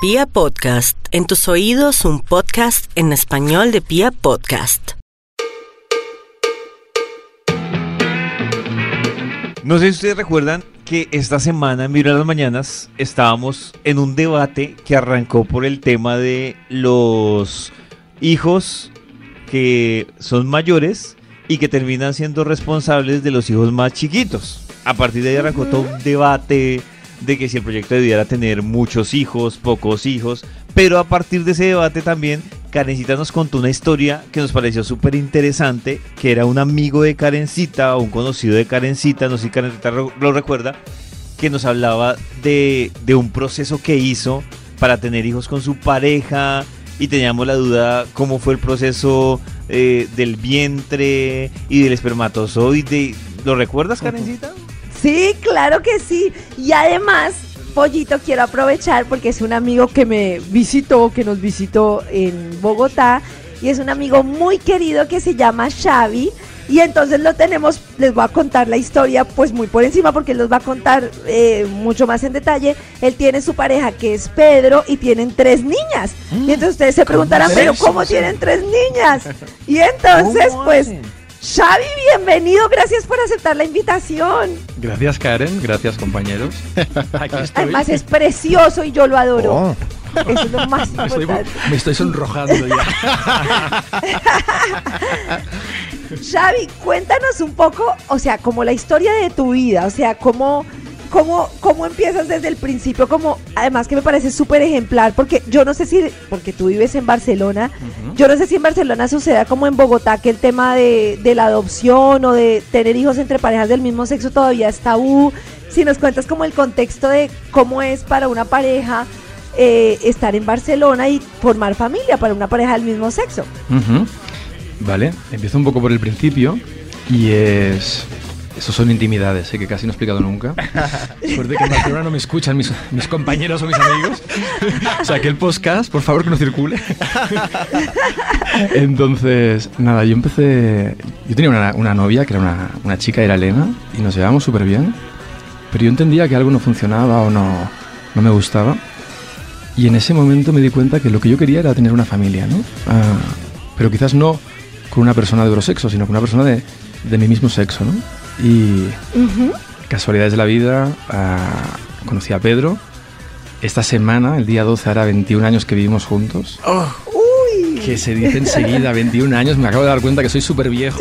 Pia Podcast, en tus oídos un podcast en español de Pia Podcast. No sé si ustedes recuerdan que esta semana en Vibra las Mañanas estábamos en un debate que arrancó por el tema de los hijos que son mayores y que terminan siendo responsables de los hijos más chiquitos. A partir de ahí arrancó todo un debate de que si el proyecto debiera tener muchos hijos, pocos hijos, pero a partir de ese debate también Karencita nos contó una historia que nos pareció súper interesante, que era un amigo de Karencita o un conocido de Karencita, no sé si Karencita lo recuerda, que nos hablaba de, de un proceso que hizo para tener hijos con su pareja y teníamos la duda cómo fue el proceso eh, del vientre y del espermatozoide. ¿Lo recuerdas, Karencita? Sí, claro que sí. Y además, Pollito, quiero aprovechar porque es un amigo que me visitó, que nos visitó en Bogotá. Y es un amigo muy querido que se llama Xavi. Y entonces lo tenemos, les voy a contar la historia pues muy por encima porque él los va a contar eh, mucho más en detalle. Él tiene su pareja que es Pedro y tienen tres niñas. Y entonces ustedes se preguntarán, pero ¿cómo tienen tres niñas? Y entonces ¿Cómo pues hacen? Xavi, bienvenido, gracias por aceptar la invitación. Gracias Karen, gracias compañeros. Aquí estoy. Además es precioso y yo lo adoro. Oh, Eso es lo más Me estoy, importante. me estoy sonrojando ya. Xavi, cuéntanos un poco, o sea, como la historia de tu vida, o sea, cómo, cómo, cómo empiezas desde el principio, como además que me parece súper ejemplar, porque yo no sé si, porque tú vives en Barcelona, yo no sé si en Barcelona suceda como en Bogotá, que el tema de, de la adopción o de tener hijos entre parejas del mismo sexo todavía es tabú. Si nos cuentas como el contexto de cómo es para una pareja eh, estar en Barcelona y formar familia para una pareja del mismo sexo. Vale, empiezo un poco por el principio y es... Eso son intimidades, ¿eh? que casi no he explicado nunca. Suerte que en Barcelona no me escuchan mis, mis compañeros o mis amigos. o sea, que el podcast, por favor, que no circule. Entonces, nada, yo empecé... Yo tenía una, una novia que era una, una chica, era Elena, y nos llevábamos súper bien. Pero yo entendía que algo no funcionaba o no, no me gustaba. Y en ese momento me di cuenta que lo que yo quería era tener una familia, ¿no? Ah, pero quizás no con una persona de otro sexo, sino con una persona de, de mi mismo sexo, ¿no? Y casualidades de la vida, ah, conocí a Pedro. Esta semana, el día 12, hará 21 años que vivimos juntos. Uy, Que se dice enseguida, 21 años, me acabo de dar cuenta que soy súper viejo.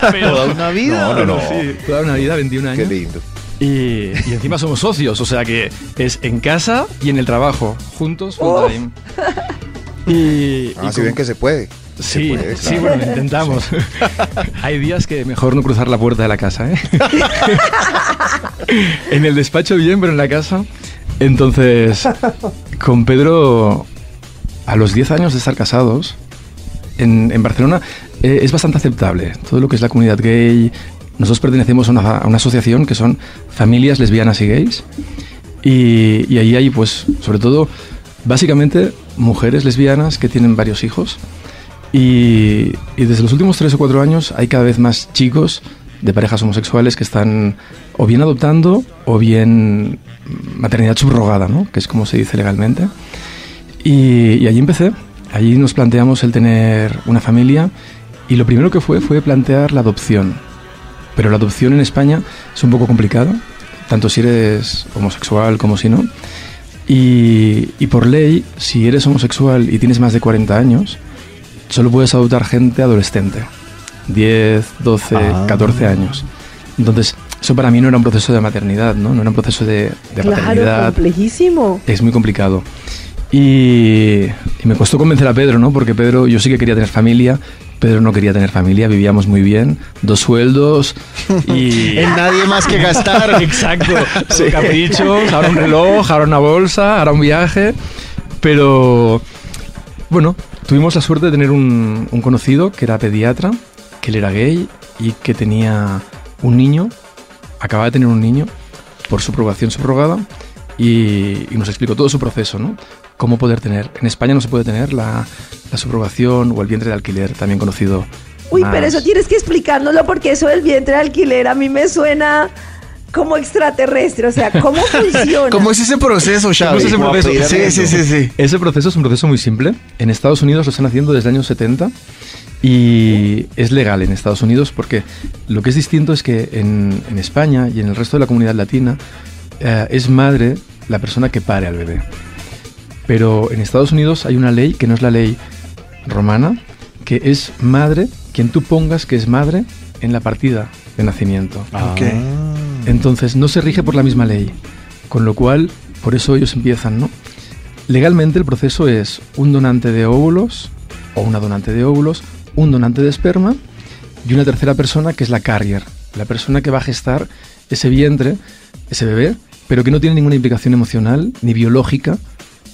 Toda una vida. No, no, no. Sí, toda una vida, 21 qué años. lindo. Y, y encima somos socios, o sea que es en casa y en el trabajo, juntos, full time. Y, Ah, y si como- que se puede. Sí, sí, claro. bueno, intentamos. Hay días que mejor no cruzar la puerta de la casa, ¿eh? en el despacho bien, pero en la casa. Entonces, con Pedro, a los 10 años de estar casados, en, en Barcelona eh, es bastante aceptable. Todo lo que es la comunidad gay. Nosotros pertenecemos a una, a una asociación que son familias lesbianas y gays. Y, y ahí hay, pues, sobre todo, básicamente mujeres lesbianas que tienen varios hijos. Y, y desde los últimos tres o cuatro años hay cada vez más chicos de parejas homosexuales que están o bien adoptando o bien maternidad subrogada, ¿no? que es como se dice legalmente. Y, y allí empecé. Allí nos planteamos el tener una familia y lo primero que fue fue plantear la adopción. Pero la adopción en España es un poco complicado, tanto si eres homosexual como si no. Y, y por ley, si eres homosexual y tienes más de 40 años, solo puedes adoptar gente adolescente. 10, 12, Ah. 14 años. Entonces, eso para mí no era un proceso de maternidad, ¿no? No era un proceso de, de claro, paternidad. complejísimo. Es muy complicado. Y, y me costó convencer a Pedro, ¿no? Porque Pedro, yo sí que quería tener familia. Pedro no quería tener familia, vivíamos muy bien, dos sueldos y... En nadie más que gastar. Exacto, sí. caprichos, ahora un reloj, ahora una bolsa, ahora un viaje. Pero bueno, tuvimos la suerte de tener un, un conocido que era pediatra, que él era gay y que tenía un niño, acababa de tener un niño por subrogación subrogada y, y nos explicó todo su proceso, ¿no? Cómo poder tener. En España no se puede tener la, la subrogación o el vientre de alquiler, también conocido. Uy, más. pero eso tienes que explicárnoslo porque eso del vientre de alquiler a mí me suena como extraterrestre, o sea, ¿cómo funciona? ¿Cómo es ese proceso, Xavi? ¿Cómo es ese proceso? Sí, sí, sí, sí. Ese proceso es un proceso muy simple. En Estados Unidos lo están haciendo desde los años 70 y es legal en Estados Unidos porque lo que es distinto es que en, en España y en el resto de la comunidad latina eh, es madre la persona que pare al bebé. Pero en Estados Unidos hay una ley que no es la ley romana, que es madre quien tú pongas que es madre en la partida de nacimiento. Ok. Entonces no se rige por la misma ley, con lo cual por eso ellos empiezan, ¿no? Legalmente el proceso es un donante de óvulos o una donante de óvulos, un donante de esperma y una tercera persona que es la carrier, la persona que va a gestar ese vientre, ese bebé, pero que no tiene ninguna implicación emocional ni biológica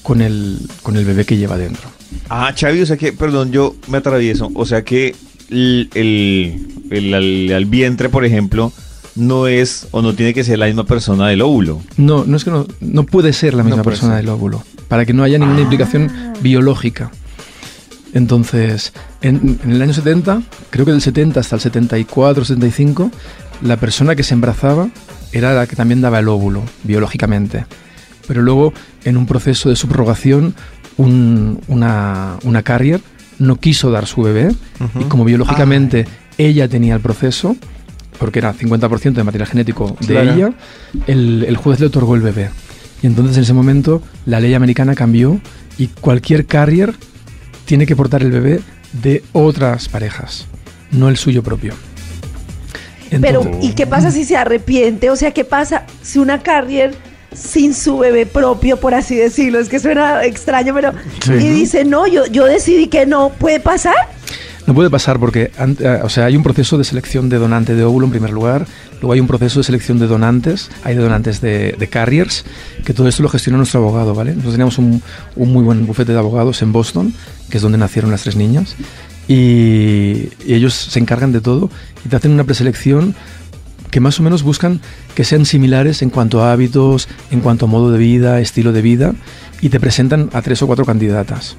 con el, con el bebé que lleva dentro. Ah, Chavi, o sea que, perdón, yo me atravieso. O sea que el, el, el- al vientre, por ejemplo, no es o no tiene que ser la misma persona del óvulo. No, no es que no, no puede ser la misma persona ser. del óvulo, para que no haya ninguna implicación biológica. Entonces, en, en el año 70, creo que del 70 hasta el 74, 75, la persona que se embarazaba era la que también daba el óvulo, biológicamente. Pero luego, en un proceso de subrogación, un- una, una carrier no quiso dar su bebé y como biológicamente ella tenía el proceso, porque era 50% de material genético de Claro. ella, el, el juez le otorgó el bebé. Y entonces en ese momento la ley americana cambió y cualquier carrier tiene que portar el bebé de otras parejas, no el suyo propio. Pero, Entonces- ¿y qué pasa si se arrepiente? O sea, ¿qué pasa si una carrier sin su bebé propio, por así decirlo? Es que suena extraño, pero... Sí. Y dice, no, yo, yo decidí que no. ¿Puede pasar? No puede pasar porque eh, o sea, hay un proceso de selección de donante de óvulo en primer lugar, luego hay un proceso de selección de donantes, hay donantes de, carriers, que todo esto lo gestiona nuestro abogado, ¿vale? Nosotros teníamos un, un muy buen bufete de abogados en Boston, que es donde nacieron las tres niñas, y, y ellos se encargan de todo y te hacen una preselección que más o menos buscan que sean similares en cuanto a hábitos, en cuanto a modo de vida, estilo de vida, y te presentan a tres o cuatro candidatas.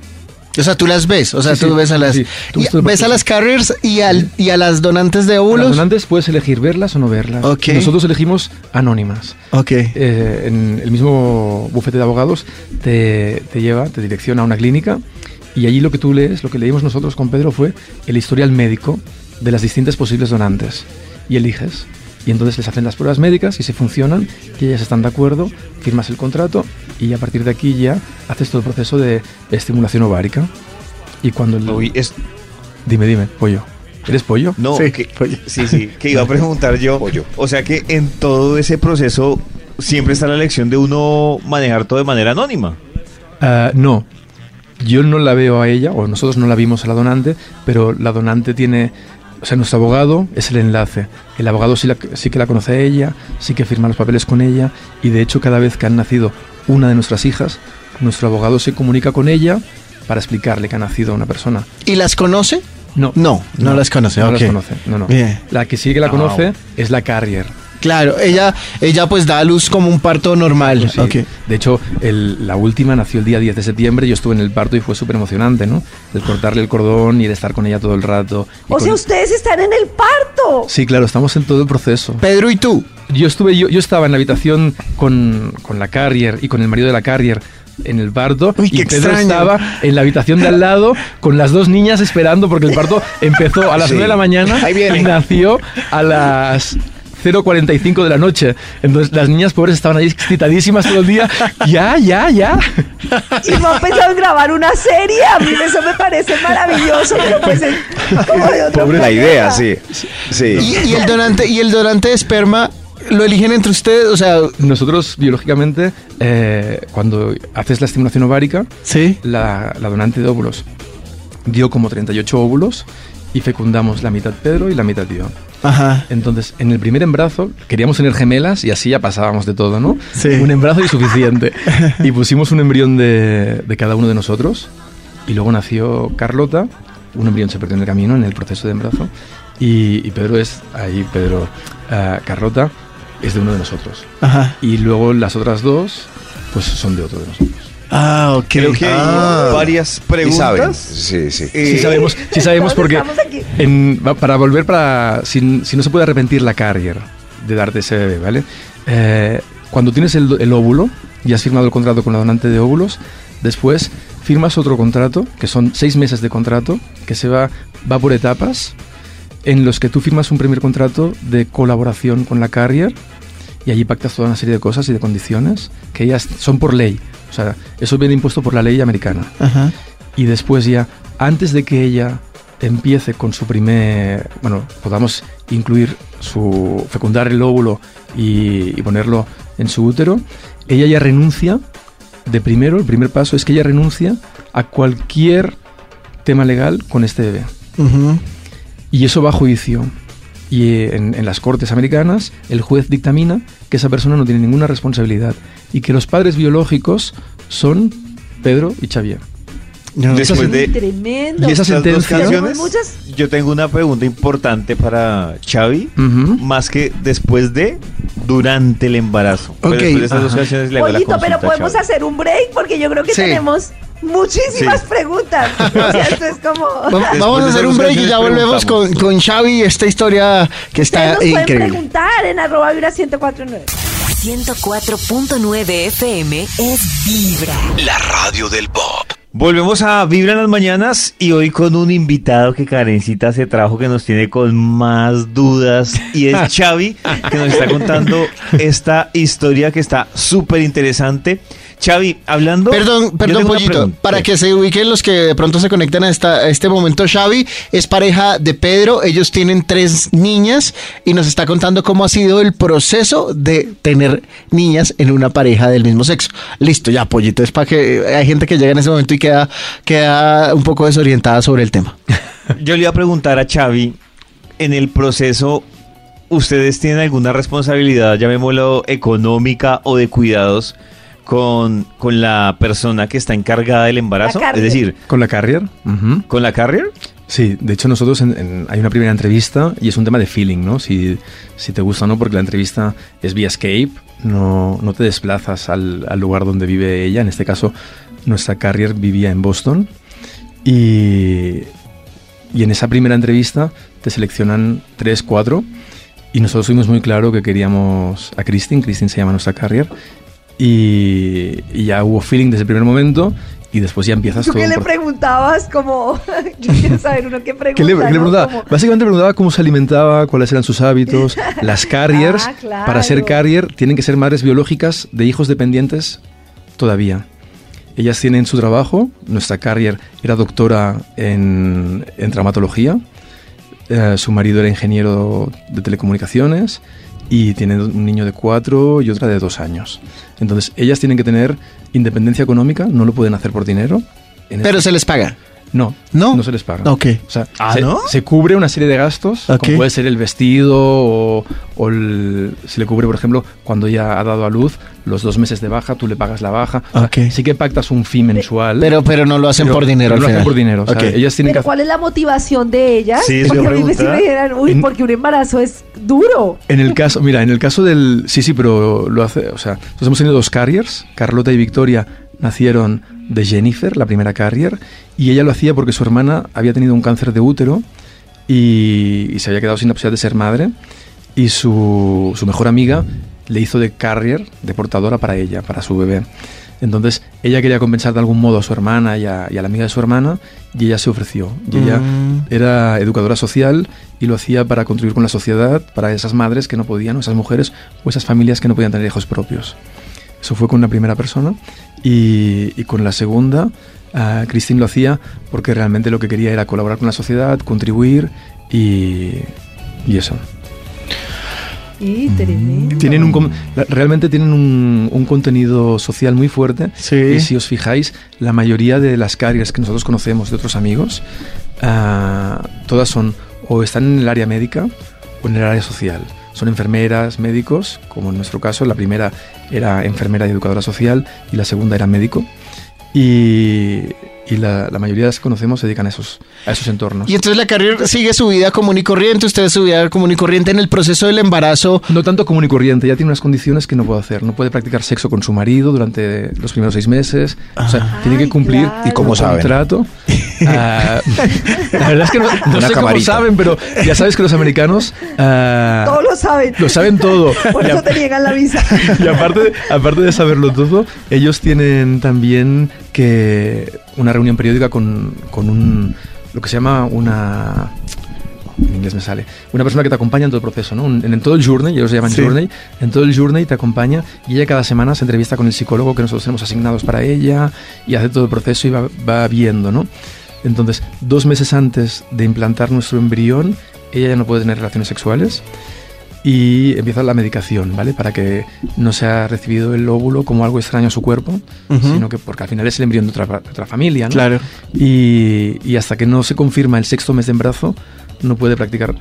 O sea, tú las ves, o sea, Sí, tú sí, ves a las sí, y ves a las carriers y al y a las donantes de Las óvulos. donantes puedes elegir verlas o no verlas. Ok. Nosotros elegimos anónimas. Ok. Eh, en el mismo bufete de abogados te, te lleva, te direcciona a una clínica y allí lo que tú lees, lo que leímos nosotros con Pedro fue el historial médico de las distintas posibles donantes y eliges. Y entonces les hacen las pruebas médicas y si funcionan, y ellas están de acuerdo, firmas el contrato y a partir de aquí ya haces todo el proceso de estimulación ovárica. Y cuando el... Uy, es, Dime, dime, pollo. ¿Eres pollo? no, Sí, que- sí, sí, que iba a preguntar yo. O sea que en todo ese proceso siempre está la elección de uno manejar todo de manera anónima. Ah, no, yo no la veo a ella, o nosotros no la vimos a la donante, pero la donante tiene, o sea, nuestro abogado es el enlace. El abogado sí, la- sí que la conoce a ella, sí que firma los papeles con ella, y de hecho cada vez que han nacido una de nuestras hijas, nuestro abogado se comunica con ella para explicarle que ha nacido una persona. ¿Y las conoce? No, No, no las conoce, No las conoce, no, no. Bien. La que sí que la Ah, conoce es la carrier. Claro, ella ella pues da a luz como un parto normal. Sí. Ok. De hecho, el- la última nació el día 10 de septiembre, yo estuve en el parto y fue súper emocionante, ¿no? El cortarle el cordón y el estar con ella todo el rato. O con- sea, ustedes están en el parto. Sí, claro, estamos en todo el proceso. Pedro y tú. Yo estuve, yo, yo estaba en la habitación con, con la carrier y con el marido de la carrier en el parto Uy, y Pedro extraño. estaba en la habitación de al lado con las dos niñas esperando porque el parto empezó a las Sí. 9 de la mañana Ahí viene. y nació a las 0.45 de la noche. Entonces las niñas pobres estaban ahí excitadísimas todo el día. Ya, ya, ya. Y no han pensado en grabar una serie. A mí eso me parece maravilloso, pero pues es como de otro La idea, sí. Sí. Y, y el donante y el donante de esperma lo eligen entre ustedes, o sea, Nosotros biológicamente, eh, cuando haces la estimulación ovárica, sí. la, la donante de óvulos dio como 38 óvulos y fecundamos la mitad Pedro y la mitad yo. Ajá. Entonces, en el primer embarazo queríamos tener gemelas y así ya pasábamos de todo, ¿no? Sí. Un embarazo y suficiente. y pusimos un embrión de, de cada uno de nosotros y luego nació Carlota. Un embrión se perdió en el camino, en el proceso de embarazo. Y, y Pedro es, ahí Pedro, ah, Carlota es de uno de nosotros. Ajá. Y luego las otras dos, pues son de otro de nosotros. Ah, ok. Creo que hay Ah. varias preguntas. Sí, sí. Eh, Sí sabemos, sí sabemos porque en- para volver para si, si no se puede arrepentir la carrier de darte ese bebé, ¿vale? eh, cuando tienes el, el óvulo y has firmado el contrato con la donante de óvulos, después firmas otro contrato, que son seis meses de contrato, que se va, va por etapas, en los que tú firmas un primer contrato de colaboración con la carrier y allí pactas toda una serie de cosas y de condiciones que ellas son por ley. O sea, eso viene impuesto por la ley americana. Ajá. Y después ya, antes de que ella empiece con su primer, bueno, podamos incluir su, fecundar el óvulo y, y ponerlo en su útero, ella ya renuncia, de primero, el primer paso es que ella renuncia a cualquier tema legal con este bebé. Y eso va a juicio. Y en, en las cortes americanas, el juez dictamina que esa persona no tiene ninguna responsabilidad y que los padres biológicos son Pedro y Xavier. No, Después de- Tremendo. Y esa Estas dos sentencia- canciones, Muchas- yo tengo una pregunta importante para Xavi, Ujú. más que después de, durante el embarazo. Pero Ok, después de estas dos canciones le hago la pero podemos Xavi. hacer un break porque yo creo que Sí. tenemos muchísimas Sí. preguntas. O sea, esto es como... Vamos a hacer un break y ya volvemos con, con Xavi esta historia que está nos pueden increíble. preguntar en arroba vibra 1049. 104.9 FM es Vibra. La radio del pop. Volvemos a Vibra en las mañanas y hoy con un invitado que Karencita se trajo que nos tiene con más dudas y es Xavi que nos está contando esta historia que está súper interesante. Xavi, hablando... Perdón, perdón, Pollito. Para Sí. que se ubiquen los que de pronto se conectan a, esta, a este momento, Xavi es pareja de Pedro. Ellos tienen tres niñas y nos está contando cómo ha sido el proceso de tener niñas en una pareja del mismo sexo. Listo, ya, Pollito. Es para que hay gente que llega en ese momento y queda, queda un poco desorientada sobre el tema. Yo le iba a preguntar a Xavi, en el proceso, ¿ustedes tienen alguna responsabilidad, llamémoslo económica o de cuidados, con, con la persona que está encargada del embarazo? Es decir, ¿Con la carrier? ¿con la carrier? Sí, de hecho nosotros en- en- hay una primera entrevista y es un tema de feeling, ¿no? Si, si te gusta o no, porque la entrevista es vía Skype, no, no te desplazas al, al lugar donde vive ella. En este caso, nuestra carrier vivía en Boston y, y en esa primera entrevista te seleccionan tres, cuatro y nosotros fuimos muy claro que queríamos a Christine, Christine se llama nuestra carrier y, y ya hubo feeling desde el primer momento y después ya empiezas ¿Tú qué le preguntabas? Como, yo quiero saber uno qué pregunta. ¿Qué le, le preguntaba? Como- Básicamente preguntaba cómo se alimentaba, cuáles eran sus hábitos. Las carriers, Ah, claro. para ser carrier, tienen que ser madres biológicas de hijos dependientes todavía. Ellas tienen su trabajo. Nuestra carrier era doctora en, en traumatología. Eh, su marido era ingeniero de telecomunicaciones. Y tienen un niño de cuatro y otra de dos años. Entonces, ellas tienen que tener independencia económica, no lo pueden hacer por dinero. En Pero este- se les paga. No, ¿No? no se les paga. Ok. O sea, ¿Ah, se, no? se cubre una serie de gastos, Ok. como puede ser el vestido o, o el- se le cubre, por ejemplo, cuando ya ha dado a luz, los dos meses de baja, tú le pagas la baja. O sea, Ok. sí que pactas un fee mensual. Pero, pero no lo hacen pero- por dinero al no lo hacen final. por dinero. O sea, Ok. ellas tienen Pero que ¿cuál es la motivación de ellas? Sí, porque a mí me, si me dijeran, uy, En- porque un embarazo es duro. En el caso, mira, en el caso del. Sí, sí, pero lo hace. O sea, nosotros hemos tenido dos carriers. Carlota y Victoria nacieron de Jennifer, la primera carrier, y ella lo hacía porque su hermana había tenido un cáncer de útero y, y se había quedado sin la posibilidad de ser madre. Y su, su mejor amiga le hizo de carrier, de portadora para ella, para su bebé. Entonces, ella quería compensar de algún modo a su hermana y a, y a la amiga de su hermana, y ella se ofreció. Y ella Mm. era educadora social y lo hacía para contribuir con la sociedad, para esas madres que no podían, o esas mujeres, o esas familias que no podían tener hijos propios. Eso fue con la primera persona. Y, y con la segunda, Christine lo hacía porque realmente lo que quería era colaborar con la sociedad, contribuir y, y eso. Y tremendo. Tienen un, realmente tienen un, un contenido social muy fuerte. Sí. Y si os fijáis, la mayoría de las carriers que nosotros conocemos de otros amigos, ah, todas son o están en el área médica o en el área social. Son enfermeras, médicos, como en nuestro caso, la primera era enfermera y educadora social y la segunda era médico. Y, y la, la mayoría de las que conocemos se dedican a esos, a esos entornos. Y entonces la carrera sigue su vida común y corriente, usted su vida común y corriente en el proceso del embarazo. No tanto común y corriente, ya tiene unas condiciones que no puede hacer. No puede practicar sexo con su marido durante los primeros seis meses. O sea, Ah. tiene que Ay, cumplir claro. ¿Y cómo un saben? contrato. Ah, la verdad es que no, no sé cómo camarita. saben, pero ya sabes que los americanos ah, Todos lo saben. lo saben todo. Por Y eso a- te niegan la visa. y aparte, aparte de saberlo todo, ellos tienen también que una reunión periódica con, con un lo que se llama una en inglés me sale una persona que te acompaña en todo el proceso, ¿no? Un- en, todo el journey, ellos se llaman Sí. journey, en todo el journey te acompaña y ella cada semana se entrevista con el psicólogo que nosotros tenemos asignados para ella y hace todo el proceso y va, va viendo, ¿no? Entonces, dos meses antes de implantar nuestro embrión, ella ya no puede tener relaciones sexuales y empieza la medicación, ¿vale? Para que no sea recibido el óvulo como algo extraño a su cuerpo, Ujú. sino que porque al final es el embrión de otra, de otra familia, ¿no? Claro. Y, y hasta que no se confirma el sexto mes de embarazo, no puede practicar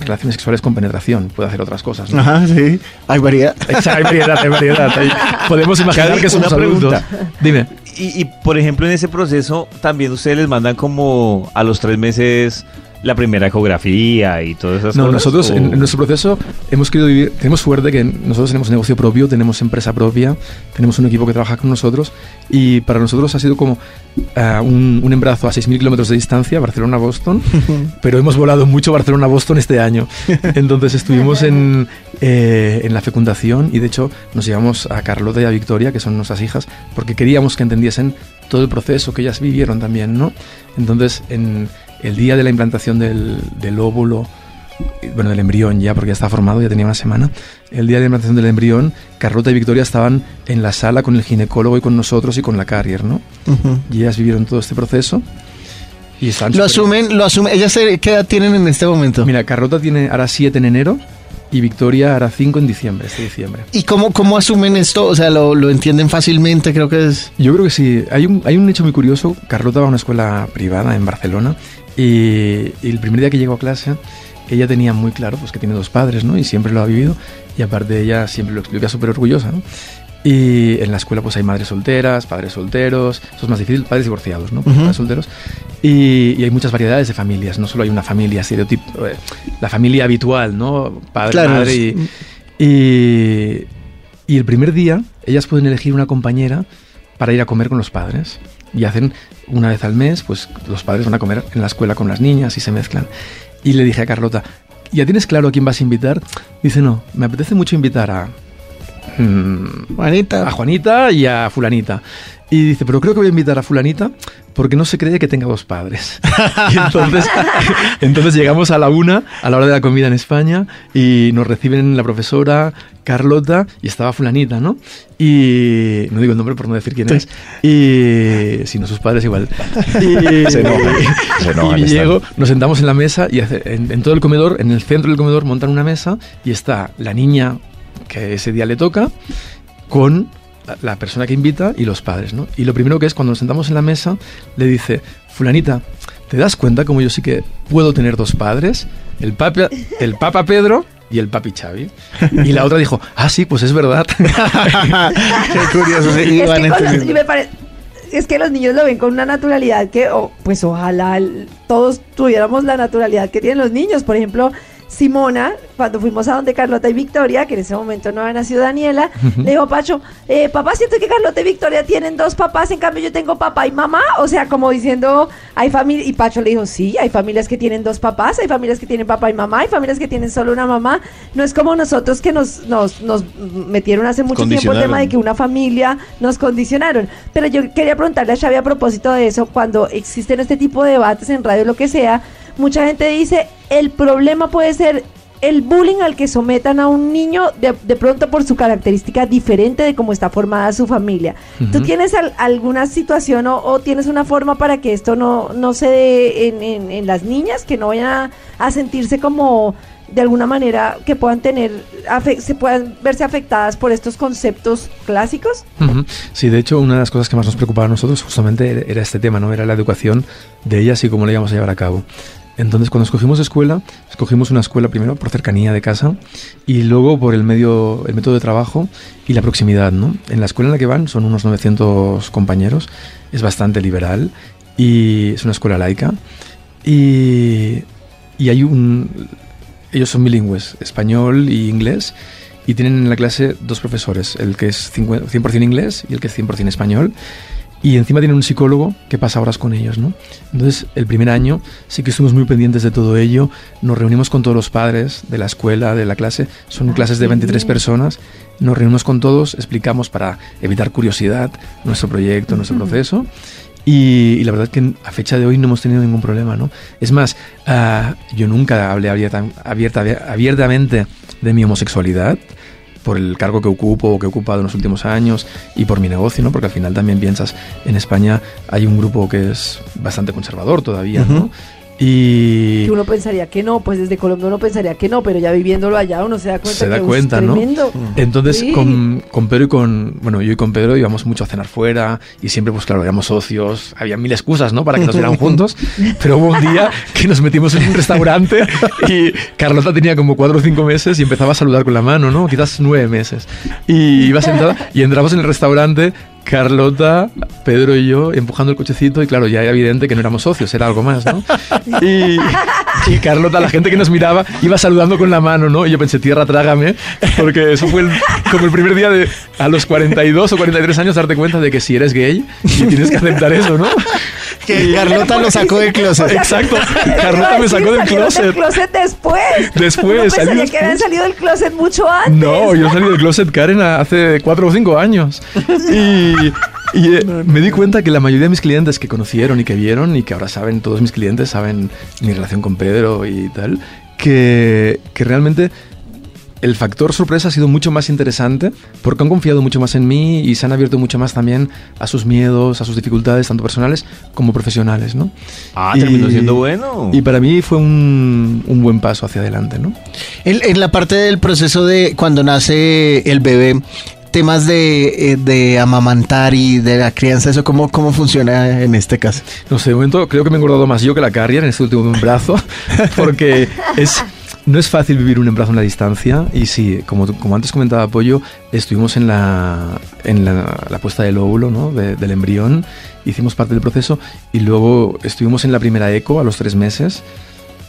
relaciones sexuales con penetración, puede hacer otras cosas. ¿no? Ajá, sí. Hay variedad. Exacto, hay variedad, hay variedad. Hay- Podemos imaginar que somos una adultos. pregunta. Dime. Y, y, por ejemplo, en ese proceso también ustedes les mandan como a los tres meses la primera ecografía y todas esas No, cosas. nosotros ¿o? en, en nuestro proceso hemos querido vivir, tenemos suerte que nosotros tenemos negocio propio, tenemos empresa propia, tenemos un equipo que trabaja con nosotros y para nosotros ha sido como ah, un, un embarazo a 6.000 kilómetros de distancia, Barcelona-Boston, pero hemos volado mucho Barcelona-Boston este año. Entonces estuvimos en, eh, en la fecundación y de hecho nos llevamos a Carlota y a Victoria, que son nuestras hijas, porque queríamos que entendiesen todo el proceso que ellas vivieron también, ¿no? Entonces, en el día de la implantación del, del óvulo, bueno, del embrión ya, porque ya está formado, ya tenía una semana, el día de la implantación del embrión, Carlota y Victoria estaban en la sala con el ginecólogo y con nosotros y con la carrier, ¿no? Ujú. Y ellas vivieron todo este proceso y están Lo asumen, lo asumen. ¿Ellas eh, qué edad tienen en este momento? Mira, Carlota tiene ahora 7 en enero y Victoria hará 5 en diciembre, este diciembre. ¿Y cómo, cómo asumen esto? O sea, lo, lo entienden fácilmente, creo que es... Yo creo que sí. Hay un, hay un hecho muy curioso. Carlota va a una escuela privada en Barcelona y, y el primer día que llegó a clase, ella tenía muy claro pues, que tiene dos padres, ¿no? Y siempre lo ha vivido. Y aparte ella siempre lo explica súper orgullosa, ¿no? Y en la escuela pues hay madres solteras, padres solteros, eso es más difícil, padres divorciados, ¿no? Ujú. Padres solteros. Y, y hay muchas variedades de familias, no solo hay una familia estereotipo, eh, la familia habitual, ¿no? Padre, Claro, madre y, y, y el primer día ellas pueden elegir una compañera para ir a comer con los padres. Y hacen una vez al mes, pues los padres van a comer en la escuela con las niñas y se mezclan. Y le dije a Carlota, ¿ya tienes claro a quién vas a invitar? Dice, no, me apetece mucho invitar a... mm, Juanita. a Juanita y a Fulanita. Y dice, pero creo que voy a invitar a Fulanita porque no se cree que tenga dos padres. Y entonces, entonces llegamos a la una, a la hora de la comida en España, y nos reciben la profesora Carlota y estaba Fulanita, ¿no? Y no digo el nombre por no decir quién es. Y si no, sus padres igual. Y, Se enojan, se enojan, y llego, nos sentamos en la mesa y hace- en, en todo el comedor, en el centro del comedor, montan una mesa y está la niña que ese día le toca con la- persona que invita y los padres, ¿no? Y lo primero que es, cuando nos sentamos en la mesa, le dice, fulanita, ¿te das cuenta como yo sí que puedo tener dos padres? El papa, el papa Pedro y el papi Xavi. Y la otra dijo, ah, sí, pues es verdad. Qué curioso. sí, es, que con los- me pare- es que los niños lo ven con una naturalidad que, o- pues ojalá el- todos tuviéramos la naturalidad que tienen los niños. Por ejemplo, Simona, cuando fuimos a donde Carlota y Victoria, que en ese momento no había nacido Daniela, le dijo Pacho, eh, papá, siento que Carlota y Victoria tienen dos papás, en cambio yo tengo papá y mamá. O sea, como diciendo, hay familia, y Pacho le dijo, sí, hay familias que tienen dos papás, hay familias que tienen papá y mamá, hay familias que tienen solo una mamá. No es como nosotros que nos, nos, nos metieron hace mucho tiempo el tema de que una familia nos condicionaron. Pero yo quería preguntarle a Xavi a propósito de eso, cuando existen este tipo de debates en radio, lo que sea, mucha gente dice, el problema puede ser el bullying al que sometan a un niño de, de pronto por su característica diferente de cómo está formada su familia. ¿Tú tienes al- alguna situación o, o tienes una forma para que esto no, no se dé en, en- en las niñas, que no vayan a, a sentirse como de alguna manera que puedan tener, afe- se puedan verse afectadas por estos conceptos clásicos? Sí, de hecho, una de las cosas que más nos preocupaba a nosotros justamente era, era este tema, ¿no? Era la educación de ellas y cómo la íbamos a llevar a cabo. Entonces, cuando escogimos escuela, escogimos una escuela primero por cercanía de casa y luego por el medio, el método de trabajo y la proximidad, ¿no? En la escuela en la que van son unos 900 compañeros, es bastante liberal y es una escuela laica y, y hay un... Ellos son bilingües, español y inglés, y tienen en la clase dos profesores, el que es 50 100% inglés y el que es 100% español. Y encima tienen un psicólogo que pasa horas con ellos, ¿no? Entonces, el primer año sí que estuvimos muy pendientes de todo ello, nos reunimos con todos los padres de la escuela, de la clase, son Ah, clases de qué 23 bien. personas, nos reunimos con todos, explicamos para evitar curiosidad nuestro proyecto, nuestro proceso. Y, y la verdad que a fecha de hoy no hemos tenido ningún problema, ¿no? Es más, ah, yo nunca hablé abierta, abierta, abiertamente de mi homosexualidad por el cargo que ocupo o que he ocupado en los últimos años y por mi negocio, ¿no? Porque al final también piensas, en España hay un grupo que es bastante conservador todavía, ¿no? Y Que uno pensaría que no, pues desde Colombia uno pensaría que no, pero ya viviéndolo allá uno se da cuenta Se da que cuenta, es ¿no? tremendo. Entonces, Sí. con, con Pedro y con. Bueno, yo y con Pedro íbamos mucho a cenar fuera y siempre, pues claro, éramos socios. Había mil excusas, ¿no? Para que nos vieran juntos. Pero hubo un día que nos metimos en un restaurante y Carlota tenía como cuatro o cinco meses y empezaba a saludar con la mano, ¿no? Quizás nueve meses. Y iba sentada y entramos en el restaurante. Carlota, Pedro y yo empujando el cochecito y claro, ya era evidente que no éramos socios, era algo más, ¿no? Y, y Carlota, la gente que nos miraba, iba saludando con la mano, ¿no? Y yo pensé, tierra, trágame, porque eso fue el- como el primer día de a los 42 o 43 años darte cuenta de que si eres gay y tienes que aceptar eso, ¿no? Que Carlota lo sacó del closet. Exacto, Carlota me sacó del closet. closet después. Después, salí pensaría que habían salido del closet mucho antes. No, yo salí del closet Karen hace cuatro o cinco años. Y, y, eh, me di cuenta que la mayoría de mis clientes que conocieron y que vieron, y que ahora saben, todos mis clientes saben mi relación con Pedro y tal, que, que realmente el factor sorpresa ha sido mucho más interesante porque han confiado mucho más en mí y se han abierto mucho más también a sus miedos, a sus dificultades, tanto personales como profesionales, ¿no? Ah, Y- terminó siendo bueno. Y para mí fue un, un buen paso hacia adelante, ¿no? En, en la parte del proceso de cuando nace el bebé, temas de, eh, de amamantar y de la crianza, ¿eso cómo, cómo funciona en este caso? No sé, de momento creo que me he engordado más yo que la Carrier en este último embarazo, porque es, no es fácil vivir un embarazo en la distancia. Y sí, como, como antes comentaba Pollo, estuvimos en la, en la, la puesta del óvulo, ¿no? de- del embrión, hicimos parte del proceso y luego estuvimos en la primera eco a los tres meses.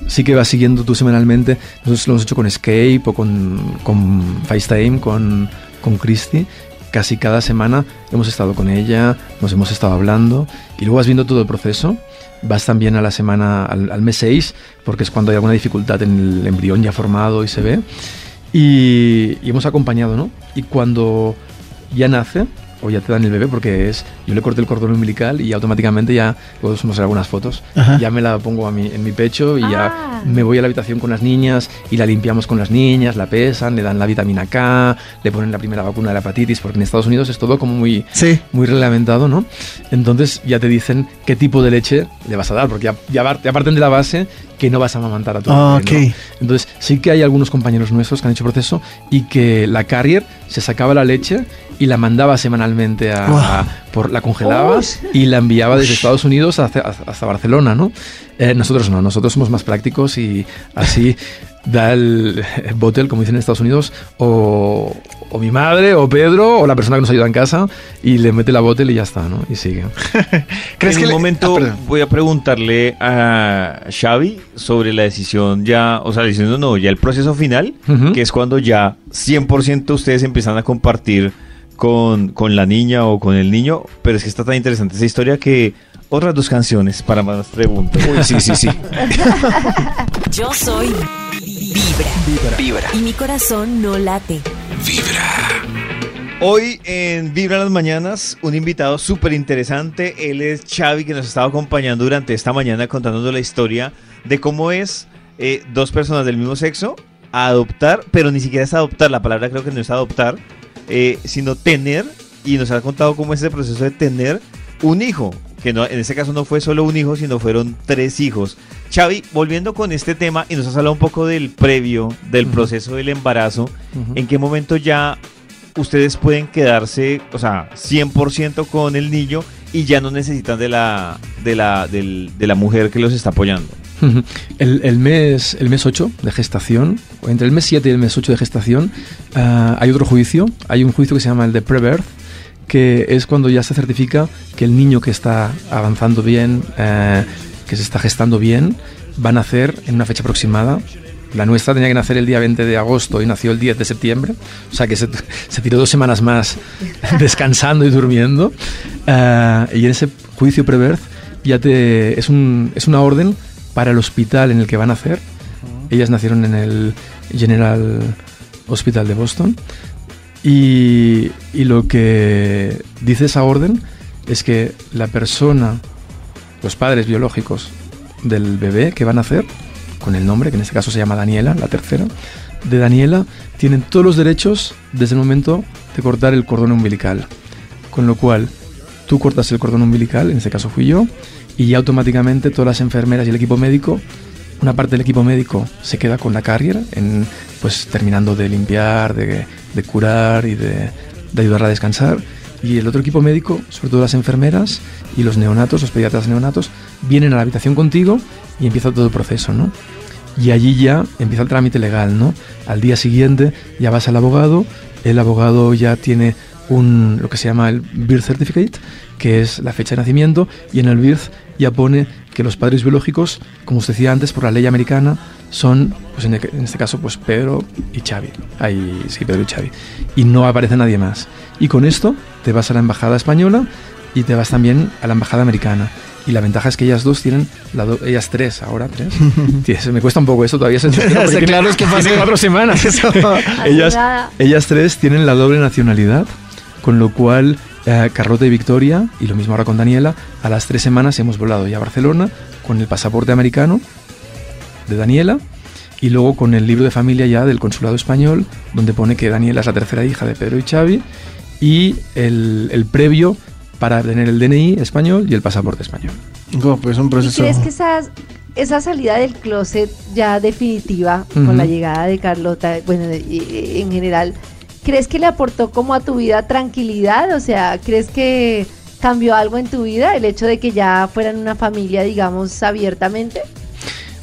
Sí que vas siguiendo tú semanalmente. Nosotros lo hemos hecho con Escape o con, con FaceTime, con, con Christy. Casi cada semana hemos estado con ella, nos hemos estado hablando y luego vas viendo todo el proceso. Vas también a la semana, al, mes 6, porque es cuando hay alguna dificultad en el embrión ya formado y se ve. Y, y hemos acompañado, ¿no? Y cuando ya nace, o ya te dan el bebé, porque es. Yo le corté el cordón umbilical y automáticamente ya. Podemos mostrar algunas fotos. Ajá. Ya me la pongo a mi, en mi pecho y Ah. ya me voy a la habitación con las niñas y la limpiamos con las niñas, la pesan, le dan la vitamina K, le ponen la primera vacuna de la hepatitis, porque en Estados Unidos es todo como muy, Sí. muy reglamentado, ¿no? Entonces ya te dicen qué tipo de leche le vas a dar, porque ya, ya parten de la base que no vas a amamantar a tu Ah, bebé, ¿no? ok. Entonces sí que hay algunos compañeros nuestros que han hecho proceso y que la carrier se sacaba la leche y la mandaba semanalmente a, por la congelaba y la enviaba desde Estados Unidos hasta Barcelona, ¿no? Eh, nosotros no, nosotros somos más prácticos y así da el bottle, como dicen en Estados Unidos, o, o mi madre, o Pedro, o la persona que nos ayuda en casa, y le mete la bottle y ya está, ¿no? Y sigue. ¿Crees en que un le- momento Ah, voy a preguntarle a Xavi sobre la decisión ya, o sea, diciendo no, ya el proceso final, que es cuando ya 100% ustedes empiezan a compartir con, con la niña o con el niño, pero es que está tan interesante esa historia que otras dos canciones para más preguntas. Uy, sí, sí, sí. Yo soy Vibra. Vibra. Y mi corazón no late. Vibra. Hoy en Vibra las Mañanas, un invitado súper interesante. Él es Xavi, que nos estaba acompañando durante esta mañana contándonos la historia de cómo es eh, dos personas del mismo sexo adoptar, pero ni siquiera es adoptar, la palabra creo que no es adoptar, eh, sino tener, y nos ha contado cómo es ese proceso de tener un hijo, que no, en este caso no fue solo un hijo, sino fueron tres hijos. Xavi, volviendo con este tema, y nos has hablado un poco del previo, del proceso del embarazo. ¿en qué momento ya ustedes pueden quedarse, o sea, 100% con el niño y ya no necesitan de la, de la, del- de la mujer que los está apoyando? El, el mes, el mes 8 de gestación, entre el mes 7 y el mes 8 de gestación, ah, hay otro juicio. Hay un juicio que se llama el de Prebirth, que es cuando ya se certifica que el niño que está avanzando bien, eh, que se está gestando bien, va a nacer en una fecha aproximada la nuestra tenía que nacer el día 20 de agosto y nació el 10 de septiembre, o sea que se, se tiró dos semanas más descansando y durmiendo. Ah, y en ese juicio pre-birth ya te, es, un, es una orden para el hospital en el que van a nacer. Ellas nacieron en el General Hospital de Boston. Y, lo que dice esa orden es que la persona, los padres biológicos del bebé que van a nacer, con el nombre, que en este caso se llama Daniela, la tercera, de Daniela, tienen todos los derechos desde el momento de cortar el cordón umbilical. Con lo cual, tú cortas el cordón umbilical, en este caso fui yo, y ya automáticamente todas las enfermeras y el equipo médico, una parte del equipo médico se queda con la carriera, en, pues terminando de limpiar, de, de curar y de, de ayudarla a descansar. Y el otro equipo médico, sobre todo las enfermeras y los neonatos, los pediatras neonatos, vienen a la habitación contigo y empieza todo el proceso, ¿no? Y allí ya empieza el trámite legal, ¿no? Al día siguiente ya vas al abogado, el abogado ya tiene un, lo que se llama el birth certificate, que es la fecha de nacimiento, y en el birth ya pone que los padres biológicos, como usted decía antes, por la ley americana, son, pues en, en este caso, pues Pedro y Xavi. Ahí, sí, Pedro y Xavi. Y no aparece nadie más. Y con esto te vas a la embajada española y te vas también a la embajada americana. Y la ventaja es que ellas dos tienen, la do- ellas tres, ahora tres. Tía, se me cuesta un poco eso todavía. Se claro, es que tiene hace- cuatro semanas. Ellas, ellas tres tienen la doble nacionalidad, con lo cual eh, Carlota y Victoria, y lo mismo ahora con Daniela, a las tres semanas hemos volado ya a Barcelona con el pasaporte americano de Daniela y luego con el libro de familia ya del consulado español, donde pone que Daniela es la tercera hija de Pedro y Xavi, y el, el previo para tener el DNI español y el pasaporte español. No, pues un ¿Y proceso. crees que esa, esa salida del closet ya definitiva con la llegada de Carlota, bueno, de- y- y en general, crees que le aportó como a tu vida tranquilidad? O sea, ¿crees que cambió algo en tu vida el hecho de que ya fueran una familia, digamos, abiertamente?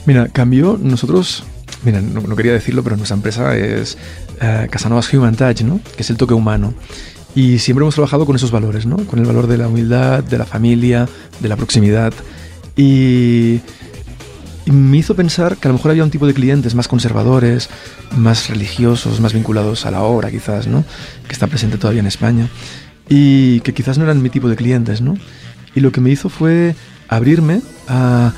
Mira, cambió, nosotros, mira, no, quería decirlo, pero nuestra empresa es eh, Casanovas Human Touch, ¿no? Que es el toque humano. Y siempre hemos trabajado con esos valores, ¿no? Con el valor de la humildad, de la familia, de la proximidad. Y me hizo pensar que a lo mejor había un tipo de clientes más conservadores, más religiosos, más vinculados a la obra, quizás, ¿no? Que está presente todavía en España. Y que quizás no eran mi tipo de clientes, ¿no? Y lo que me hizo fue abrirme a,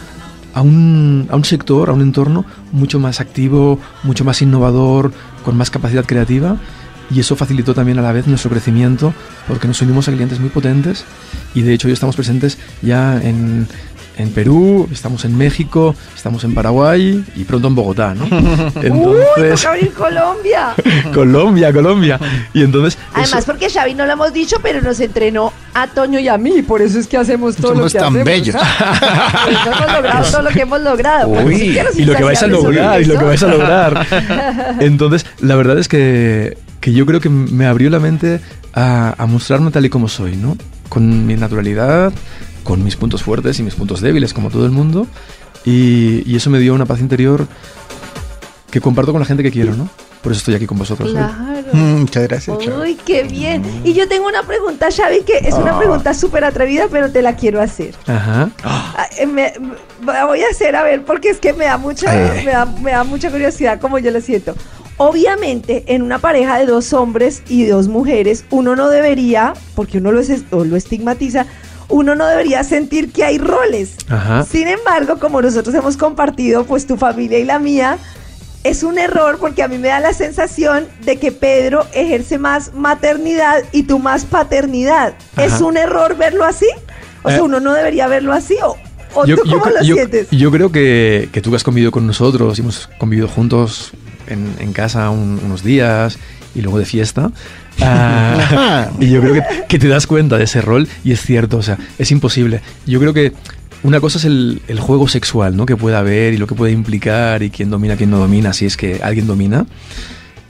a un, a un sector, a un entorno mucho más activo, mucho más innovador, con más capacidad creativa. Y eso facilitó también a la vez nuestro crecimiento porque nos unimos a clientes muy potentes y de hecho hoy estamos presentes ya en, en Perú, estamos en México, estamos en Paraguay y pronto en Bogotá, ¿no? ¡Uy, Entonces, toca abrir Colombia! Colombia, Colombia. Y entonces... Además, eso- porque Xavi no lo hemos dicho, pero nos entrenó a Toño y a mí, por eso es que hacemos todo Somos lo que tan hacemos. bellos. Por eso hemos logrado todo lo que hemos logrado. Uy, y lo que vais a lograr, y lo que vais a lograr. Entonces, la verdad es que, que yo creo que me abrió la mente a, a mostrarme tal y como soy, ¿no? Con mi naturalidad, con mis puntos fuertes y mis puntos débiles, como todo el mundo. Y, y eso me dio una paz interior que comparto con la gente que quiero, ¿no? Por eso estoy aquí con vosotros. hoy. Claro. Mm, Muchas gracias, Chava. Uy, qué bien. Y yo tengo una pregunta, Xavi, que es Ah. una pregunta súper atrevida, pero te la quiero hacer. Ajá. Ah, eh, me- me- voy a hacer, a ver, porque es que me da mucha, ay. me da, me da mucha curiosidad como yo lo siento. Obviamente, en una pareja de dos hombres y dos mujeres, uno no debería, porque uno lo, es- lo estigmatiza, uno no debería sentir que hay roles. Ajá. Sin embargo, como nosotros hemos compartido, pues tu familia y la mía, es un error porque a mí me da la sensación de que Pedro ejerce más maternidad y tú más paternidad. ¿Es un error verlo así? O sea, Eh, uno no debería verlo así. ¿O, o tú cómo lo yo- sientes? yo creo que, que tú que has convivido con nosotros y hemos convivido juntos en, en casa un- unos días y luego de fiesta. Ah, y yo creo que, que te das cuenta de ese rol y es cierto, o sea, es imposible. Yo creo que una cosa es el, el juego sexual, ¿no? Que puede haber y lo que puede implicar y quién domina, quién no domina, si es que alguien domina.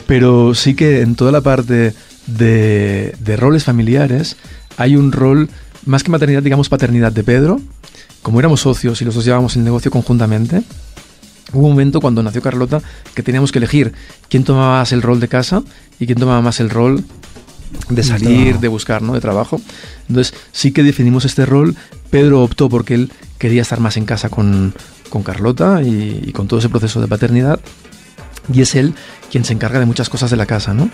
Pero sí que en toda la parte de, de roles familiares hay un rol, más que maternidad, digamos paternidad de Pedro. Como éramos socios y los dos llevábamos el negocio conjuntamente, hubo un momento cuando nació Carlota que teníamos que elegir quién tomaba más el rol de casa y quién tomaba más el rol de salir, de buscar, ¿no? De trabajo. Entonces sí que definimos este rol. Pedro optó porque él quería estar más en casa con, con Carlota y, y con todo ese proceso de paternidad. y es él quien se encarga de muchas cosas de la casa, ¿no?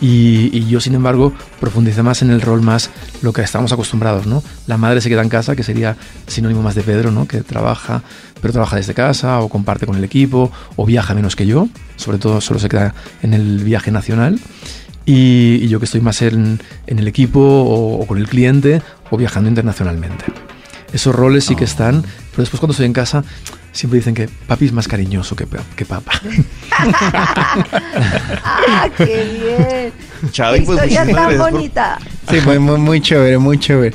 Y, y yo, sin embargo, profundicé más en el rol más lo que estamos acostumbrados, ¿no? La madre se queda en casa, que sería sinónimo más de Pedro, ¿no? Que trabaja, pero trabaja desde casa, o comparte con el equipo, o viaja menos que yo, sobre todo solo se queda en el viaje nacional. Y, y yo que estoy más en, en el equipo, o, o con el cliente, o viajando internacionalmente. Esos roles sí que están, pero después cuando estoy en casa siempre dicen que papi es más cariñoso que, que papá. ¡Ah, qué bien! ¡Qué pues historia tan gracias por- bonita! Sí, muy, muy, muy chévere, muy chévere.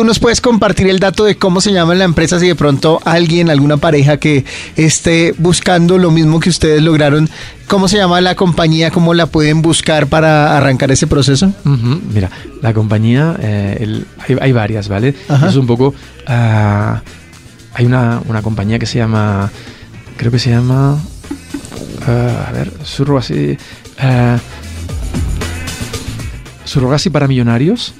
¿Tú nos puedes compartir el dato de cómo se llama la empresa si de pronto alguien, alguna pareja que esté buscando lo mismo que ustedes lograron? ¿Cómo se llama la compañía? ¿Cómo la pueden buscar para arrancar ese proceso? Mira, la compañía, eh, el- hay, hay varias, ¿vale? Ajá. Es un poco... ah, hay una, una compañía que se llama... Creo que se llama... ah, a ver, Surrogasi... ah, Surrogasi para millonarios,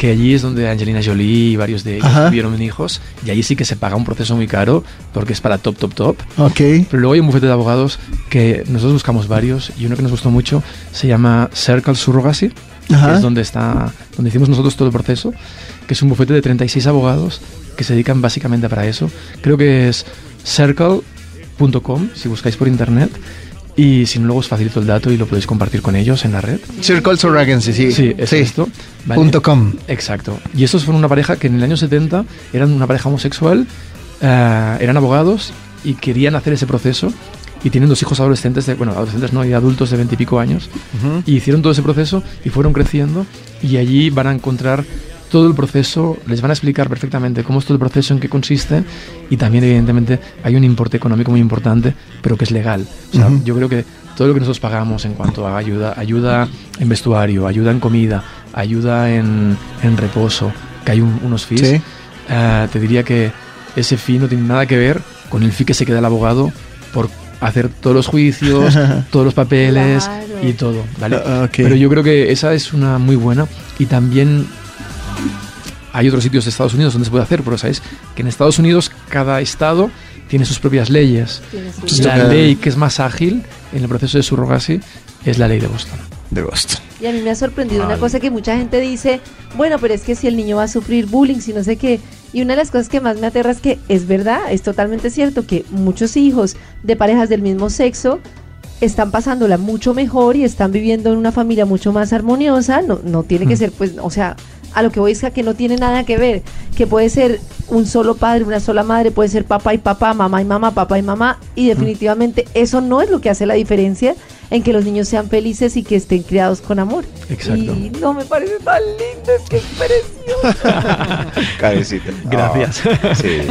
que allí es donde Angelina Jolie y varios de ellos Ajá. tuvieron hijos, y allí sí que se paga un proceso muy caro, porque es para top, top, top. Ok. Pero luego hay un bufete de abogados que nosotros buscamos varios y uno que nos gustó mucho se llama Circle Surrogacy, Ajá. que es donde está donde hicimos nosotros todo el proceso, que es un bufete de 36 abogados que se dedican básicamente para eso. Creo que es circle.com si buscáis por internet y si no luego os facilito el dato y lo podéis compartir con ellos en la red. Circle Surrogacy, sí. Sí, es esto. ¿vale? Punto com. Exacto. Y estos fueron una pareja que en el año 70 eran una pareja homosexual, eh, eran abogados y querían hacer ese proceso. Y tienen dos hijos adolescentes, de, bueno, adolescentes no, y adultos de veintipico años. Y hicieron todo ese proceso y fueron creciendo. Y allí van a encontrar todo el proceso, les van a explicar perfectamente cómo es todo el proceso, en qué consiste. Y también, evidentemente, hay un importe económico muy importante, pero que es legal. O sea, Ujú. yo creo que todo lo que nosotros pagamos en cuanto a ayuda, ayuda en vestuario, ayuda en comida, ayuda en, en reposo, que hay un- unos fees, Sí. eh, te diría que ese fee no tiene nada que ver con el fee que se queda el abogado por hacer todos los juicios, todos los papeles Claro. y todo, ¿vale? Ah. Pero yo creo que esa es una muy buena y también hay otros sitios de Estados Unidos donde se puede hacer, pero sabéis que en Estados Unidos cada estado tiene sus propias leyes. La ley que es más ágil en el proceso de surrogacy es la ley de Boston. De Boston. Y a mí me ha sorprendido una cosa que mucha gente dice, bueno, pero es que si el niño va a sufrir bullying, si no sé qué. Y una de las cosas que más me aterra es que es verdad, es totalmente cierto que muchos hijos de parejas del mismo sexo están pasándola mucho mejor y están viviendo en una familia mucho más armoniosa. No, no tiene que Mm. ser, pues, o sea, a lo que voy es a que no tiene nada que ver, que puede ser un solo padre, una sola madre, puede ser papá y papá, mamá y mamá, papá y mamá, y definitivamente eso no es lo que hace la diferencia en que los niños sean felices y que estén criados con amor. Exacto. Y no me parece tan lindo, es que es precioso. Cabecita. Gracias. Sí.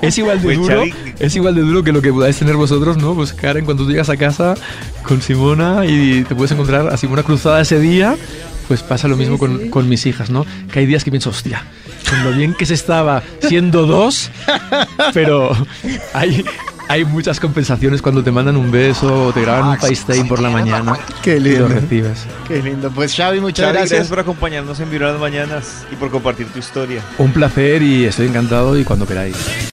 Es igual de Pues, duro, es igual de duro que lo que podáis tener vosotros, ¿no? Pues Karen, cuando tú llegas a casa con Simona y te puedes encontrar a Simona cruzada ese día, pues pasa lo mismo con, sí. con mis hijas, ¿no? Que hay días que pienso, hostia, con lo bien que se estaba siendo dos, pero hay, hay muchas compensaciones cuando te mandan un beso o te graban un FaceTime por la mañana Qué y lindo. lo recibes. Qué lindo. Pues Xavi, muchas Xavi, gracias. gracias por acompañarnos en Vibrar las Mañanas y por compartir tu historia. Un placer y estoy encantado y cuando queráis.